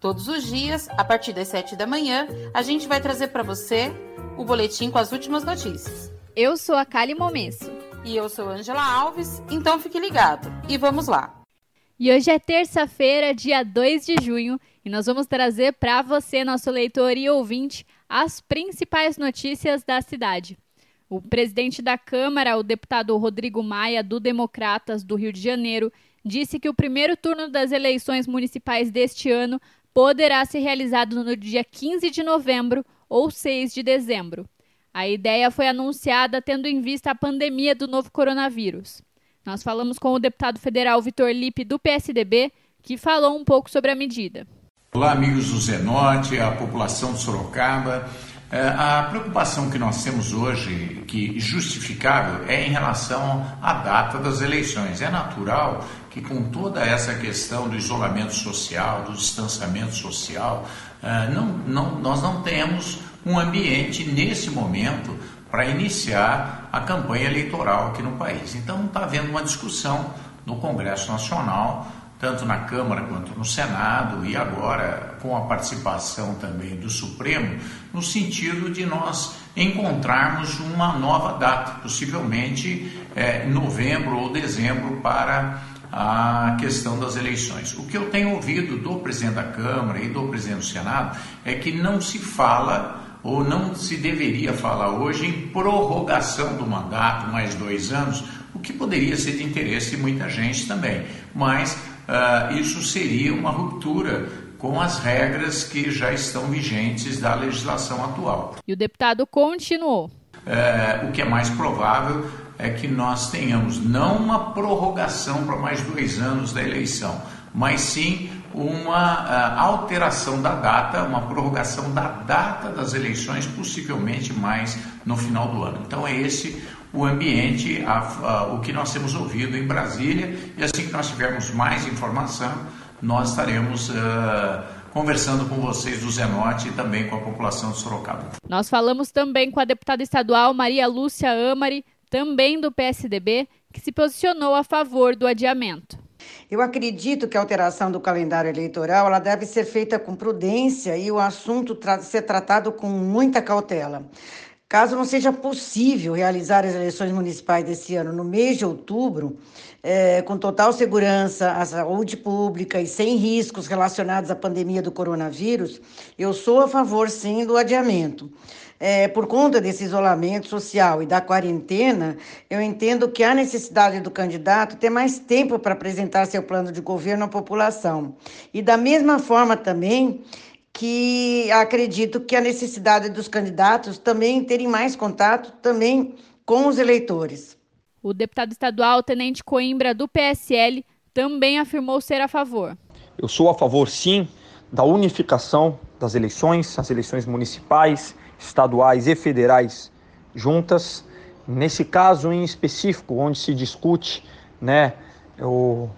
Todos os dias, a partir das 7 da manhã, a gente vai trazer para você o boletim com as últimas notícias. Eu sou a Kali Momesso. E eu sou Angela Alves, então fique ligado. E vamos lá. E hoje é terça-feira, dia 2 de junho, e nós vamos trazer para você, nosso leitor e ouvinte, as principais notícias da cidade. O presidente da Câmara, o deputado Rodrigo Maia, do Democratas do Rio de Janeiro, disse que o primeiro turno das eleições municipais deste ano poderá ser realizado no dia 15 de novembro ou 6 de dezembro. A ideia foi anunciada tendo em vista a pandemia do novo coronavírus. Nós falamos com o deputado federal Vitor Lipe, do PSDB, que falou um pouco sobre a medida. Olá, amigos do Zenote, a população de Sorocaba. É, a preocupação que nós temos hoje, que justificável, é em relação à data das eleições. É natural que com toda essa questão do isolamento social, do distanciamento social, é, não, não, nós não temos um ambiente nesse momento para iniciar a campanha eleitoral aqui no país. Então está havendo uma discussão no Congresso Nacional tanto na Câmara quanto no Senado, e agora com a participação também do Supremo, no sentido de nós encontrarmos uma nova data, possivelmente é, novembro ou dezembro, para a questão das eleições. O que eu tenho ouvido do presidente da Câmara e do presidente do Senado é que não se fala ou não se deveria falar hoje em prorrogação do mandato mais dois anos, o que poderia ser de interesse de muita gente também. Mas uh, isso seria uma ruptura com as regras que já estão vigentes da legislação atual. E o deputado continuou. Uh, o que é mais provável é que nós tenhamos não uma prorrogação para mais dois anos da eleição, mas sim uma uh, alteração da data, uma prorrogação da data das eleições, possivelmente mais no final do ano. Então é esse o ambiente, a, a, o que nós temos ouvido em Brasília, e assim que nós tivermos mais informação, nós estaremos uh, conversando com vocês do Zenote e também com a população de Sorocaba. Nós falamos também com a deputada estadual Maria Lúcia Amari, também do PSDB, que se posicionou a favor do adiamento. Eu acredito que a alteração do calendário eleitoral ela deve ser feita com prudência e o assunto tra ser tratado com muita cautela. Caso não seja possível realizar as eleições municipais desse ano no mês de outubro, é, com total segurança à saúde pública e sem riscos relacionados à pandemia do coronavírus, eu sou a favor, sim, do adiamento. É, por conta desse isolamento social e da quarentena, eu entendo que há necessidade do candidato ter mais tempo para apresentar seu plano de governo à população. E da mesma forma também que acredito que a necessidade dos candidatos também terem mais contato também com os eleitores. O deputado estadual Tenente Coimbra do PSL também afirmou ser a favor. Eu sou a favor, sim, da unificação das eleições, as eleições municipais, estaduais e federais juntas. Nesse caso em específico, onde se discute né, o,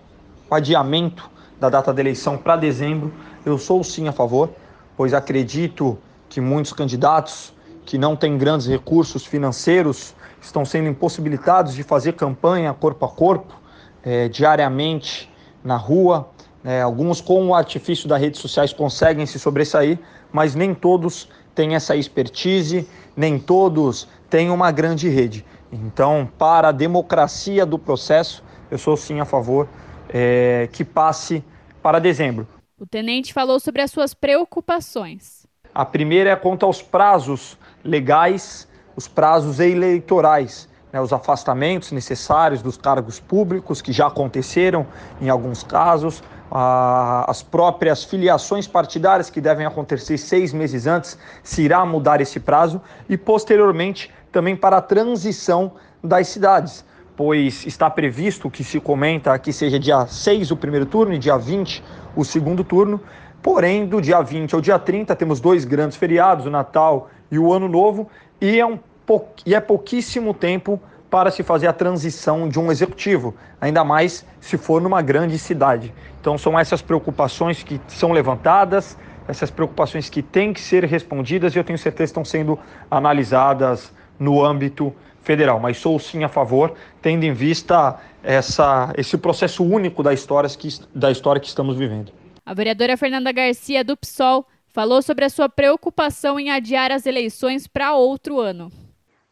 o adiamento da data da eleição para dezembro, eu sou sim a favor pois acredito que muitos candidatos que não têm grandes recursos financeiros estão sendo impossibilitados de fazer campanha corpo a corpo, é, diariamente na rua. É, alguns, com o artifício das redes sociais, conseguem se sobressair, mas nem todos têm essa expertise, nem todos têm uma grande rede. Então, para a democracia do processo, eu sou sim a favor é, que passe para dezembro. O tenente falou sobre as suas preocupações. A primeira é quanto aos prazos legais, os prazos eleitorais, né, os afastamentos necessários dos cargos públicos que já aconteceram em alguns casos, as próprias filiações partidárias que devem acontecer seis meses antes, se irá mudar esse prazo e posteriormente também para a transição das cidades pois está previsto que se comenta que seja dia 6 o primeiro turno e dia 20 o segundo turno. Porém, do dia 20 ao dia 30 temos dois grandes feriados, o Natal e o Ano Novo, e é um e é pouquíssimo tempo para se fazer a transição de um executivo, ainda mais se for numa grande cidade. Então são essas preocupações que são levantadas, essas preocupações que têm que ser respondidas e eu tenho certeza que estão sendo analisadas no âmbito federal. Mas sou sim a favor, tendo em vista essa, esse processo único da história, que, da história que estamos vivendo. A vereadora Fernanda Garcia, do PSOL, falou sobre a sua preocupação em adiar as eleições para outro ano.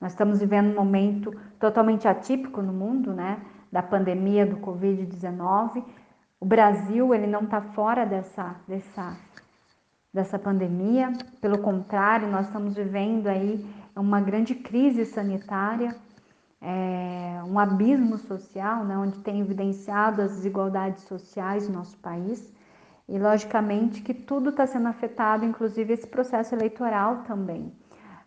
Nós estamos vivendo um momento totalmente atípico no mundo, né? Da pandemia do Covid-19. O Brasil ele não está fora dessa, dessa, dessa pandemia. Pelo contrário, nós estamos vivendo aí uma grande crise sanitária, é, um abismo social, né? Onde tem evidenciado as desigualdades sociais no nosso país. E logicamente que tudo está sendo afetado, inclusive esse processo eleitoral também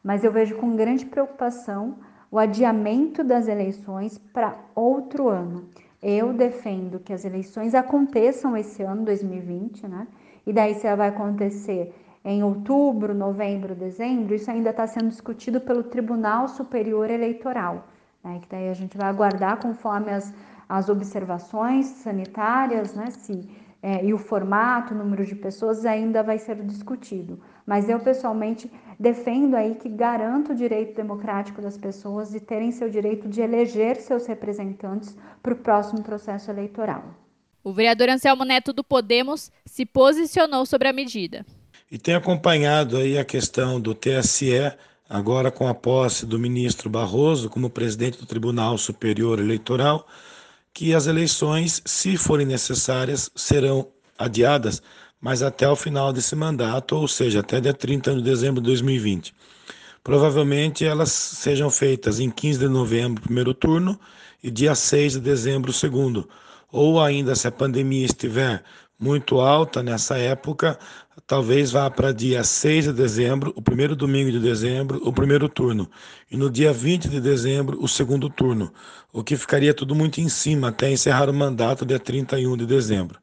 mas eu vejo com grande preocupação o adiamento das eleições para outro ano. Eu defendo que as eleições aconteçam esse ano, 2020, né? E daí se ela vai acontecer em outubro, novembro, dezembro, isso ainda está sendo discutido pelo Tribunal Superior Eleitoral, né? Que daí a gente vai aguardar conforme as, as observações sanitárias, né? Se é, e o formato, o número de pessoas ainda vai ser discutido. Mas eu pessoalmente defendo aí que garanto o direito democrático das pessoas de terem seu direito de eleger seus representantes para o próximo processo eleitoral. O vereador Anselmo Neto do Podemos se posicionou sobre a medida. E tem acompanhado aí a questão do TSE, agora com a posse do ministro Barroso como presidente do Tribunal Superior Eleitoral, que as eleições, se forem necessárias, serão adiadas, mas até o final desse mandato, ou seja, até dia 30 de dezembro de 2020. Provavelmente elas sejam feitas em 15 de novembro, primeiro turno, e dia 6 de dezembro, segundo. Ou ainda, se a pandemia estiver muito alta nessa época, talvez vá para dia 6 de dezembro, o primeiro domingo de dezembro, o primeiro turno. E no dia 20 de dezembro, o segundo turno. O que ficaria tudo muito em cima até encerrar o mandato dia 31 de dezembro.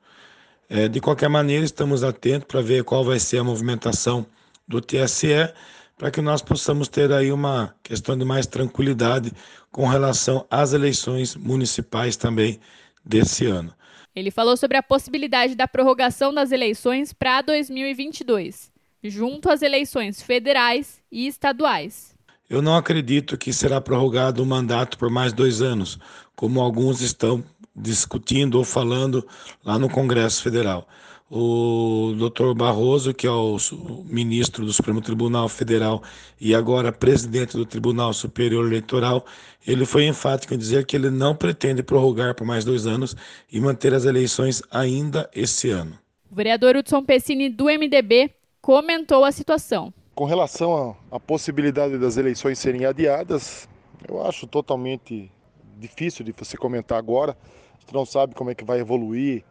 É, de qualquer maneira, estamos atentos para ver qual vai ser a movimentação do TSE, para que nós possamos ter aí uma questão de mais tranquilidade com relação às eleições municipais também desse ano. Ele falou sobre a possibilidade da prorrogação das eleições para 2022, junto às eleições federais e estaduais. Eu não acredito que será prorrogado o mandato por mais dois anos, como alguns estão discutindo ou falando lá no Congresso Federal o Dr. Barroso, que é o ministro do Supremo Tribunal Federal e agora presidente do Tribunal Superior Eleitoral, ele foi enfático em dizer que ele não pretende prorrogar por mais dois anos e manter as eleições ainda esse ano. O vereador Hudson Pessini, do MDB, comentou a situação. Com relação à possibilidade das eleições serem adiadas, eu acho totalmente difícil de você comentar agora. A gente não sabe como é que vai evoluir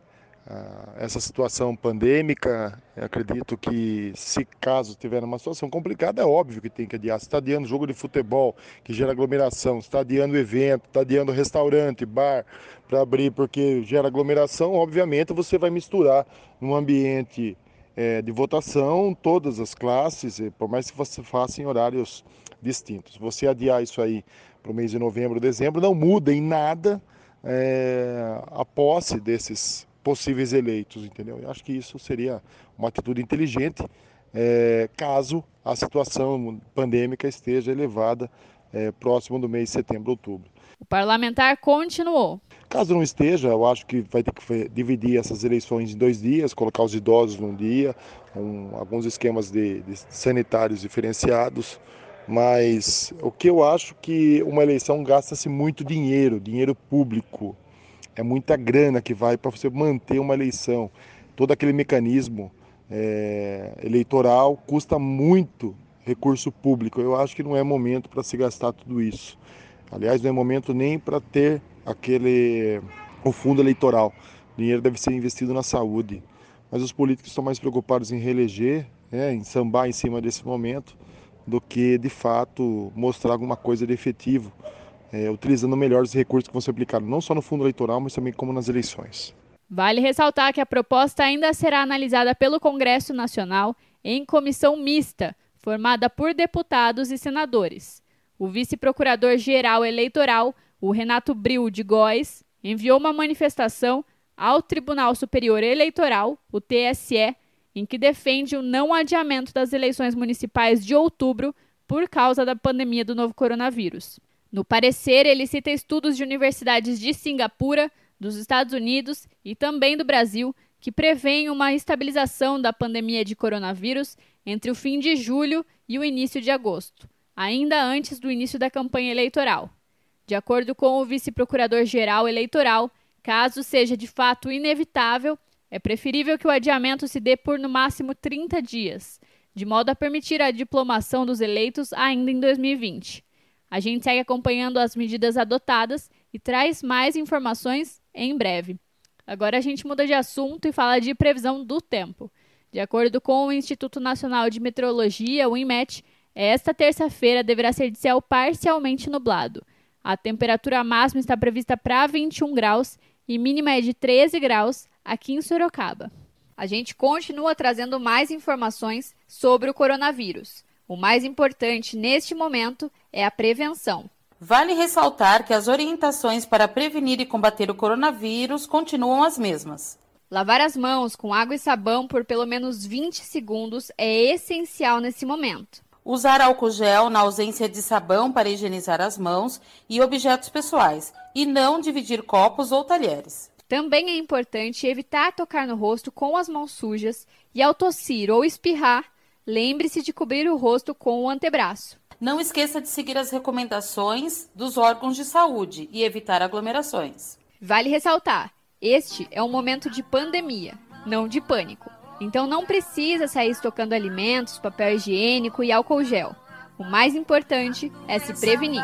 essa situação pandêmica. Eu acredito que, se caso tiver uma situação complicada, é óbvio que tem que adiar. Se está adiando jogo de futebol, que gera aglomeração, se está adiando evento, está adiando restaurante, bar para abrir porque gera aglomeração, obviamente você vai misturar num ambiente é, de votação todas as classes, por mais que você faça em horários distintos. Você adiar isso aí para o mês de novembro, dezembro, não muda em nada é, a posse desses possíveis eleitos, entendeu? Eu acho que isso seria uma atitude inteligente é, caso a situação pandêmica esteja elevada é, próximo do mês de setembro, outubro. O parlamentar continuou. Caso não esteja, eu acho que vai ter que dividir essas eleições em dois dias, colocar os idosos num dia, um, alguns esquemas de, de sanitários diferenciados. Mas o que eu acho que uma eleição gasta-se muito dinheiro, dinheiro público. É muita grana que vai para você manter uma eleição. Todo aquele mecanismo é, eleitoral custa muito recurso público. Eu acho que não é momento para se gastar tudo isso. Aliás, não é momento nem para ter aquele o fundo eleitoral. O dinheiro deve ser investido na saúde. Mas os políticos estão mais preocupados em reeleger, né, em sambar em cima desse momento, do que de fato mostrar alguma coisa de efetivo é, utilizando melhor os recursos que vão ser aplicados, não só no fundo eleitoral, mas também como nas eleições. Vale ressaltar que a proposta ainda será analisada pelo Congresso Nacional em comissão mista, formada por deputados e senadores. o vice-procurador-geral eleitoral, o Renato Bril de Góes, enviou uma manifestação ao Tribunal Superior Eleitoral, o TSE, em que defende o não adiamento das eleições municipais de outubro por causa da pandemia do novo coronavírus. No parecer, ele cita estudos de universidades de Singapura, dos Estados Unidos e também do Brasil que prevêem uma estabilização da pandemia de coronavírus entre o fim de julho e o início de agosto, ainda antes do início da campanha eleitoral. De acordo com o vice-procurador-geral eleitoral, caso seja de fato inevitável, é preferível que o adiamento se dê por no máximo 30 dias, de modo a permitir a diplomação dos eleitos ainda em 2020. A gente segue acompanhando as medidas adotadas e traz mais informações em breve. Agora a gente muda de assunto e fala de previsão do tempo. De acordo com o Instituto Nacional de Meteorologia, o INMET, esta terça-feira deverá ser de céu parcialmente nublado. A temperatura máxima está prevista para 21 graus e mínima é de 13 graus aqui em Sorocaba. A gente continua trazendo mais informações sobre o coronavírus. O mais importante neste momento é a prevenção. Vale ressaltar que as orientações para prevenir e combater o coronavírus continuam as mesmas. Lavar as mãos com água e sabão por pelo menos 20 segundos é essencial nesse momento. Usar álcool gel na ausência de sabão para higienizar as mãos e objetos pessoais, e não dividir copos ou talheres. Também é importante evitar tocar no rosto com as mãos sujas e, ao tossir ou espirrar, lembre-se de cobrir o rosto com o antebraço. Não esqueça de seguir as recomendações dos órgãos de saúde e evitar aglomerações. Vale ressaltar: este é um momento de pandemia, não de pânico. Então não precisa sair estocando alimentos, papel higiênico e álcool gel. O mais importante é se prevenir.